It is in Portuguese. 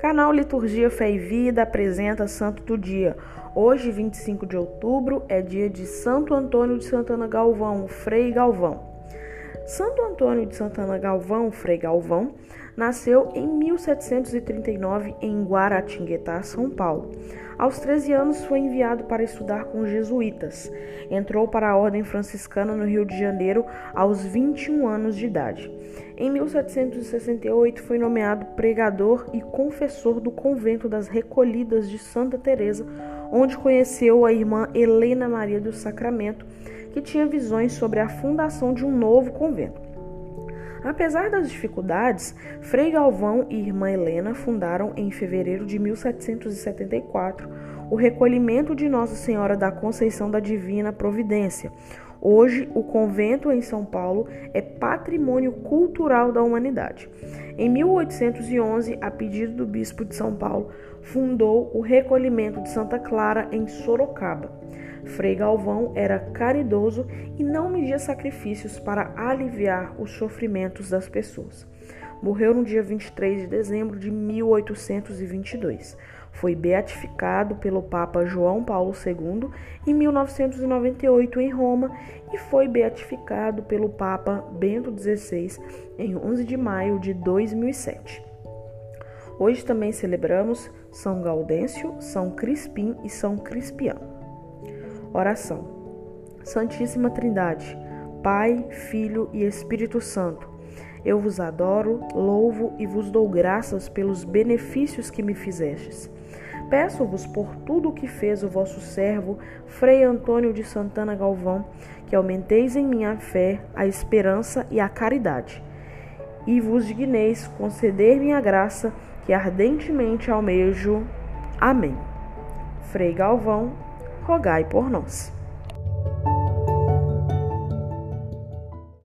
Canal Liturgia Fé e Vida apresenta Santo do Dia. Hoje, 25 de outubro, é dia de Santo Antônio de Santana Galvão, Frei Galvão. Santo Antônio de Santana Galvão, Frei Galvão, nasceu em 1739 em Guaratinguetá, São Paulo. Aos 13 anos foi enviado para estudar com jesuítas. Entrou para a Ordem Franciscana no Rio de Janeiro aos 21 anos de idade. Em 1768 foi nomeado pregador e confessor do convento das Recolhidas de Santa Teresa, onde conheceu a irmã Helena Maria do Sacramento, que tinha visões sobre a fundação de um novo convento. Apesar das dificuldades, Frei Galvão e irmã Helena fundaram em fevereiro de 1774 o recolhimento de Nossa Senhora da Conceição da Divina Providência. Hoje, o convento em São Paulo é patrimônio cultural da humanidade. Em 1811, a pedido do bispo de São Paulo, fundou o recolhimento de Santa Clara em Sorocaba. Frei Galvão era caridoso e não media sacrifícios para aliviar os sofrimentos das pessoas. Morreu no dia 23 de dezembro de 1822. Foi beatificado pelo Papa João Paulo II em 1998 em Roma e foi beatificado pelo Papa Bento XVI em 11 de maio de 2007. Hoje também celebramos São Gaudêncio, São Crispim e São Crispiano. Oração. Santíssima Trindade, Pai, Filho e Espírito Santo, eu vos adoro, louvo e vos dou graças pelos benefícios que me fizestes. Peço-vos por tudo o que fez o vosso servo, Frei Antônio de Santana Galvão, que aumenteis em minha fé, a esperança e a caridade, e vos digneis conceder-me a graça que ardentemente almejo. Amém. Frei Galvão, rogai por nós.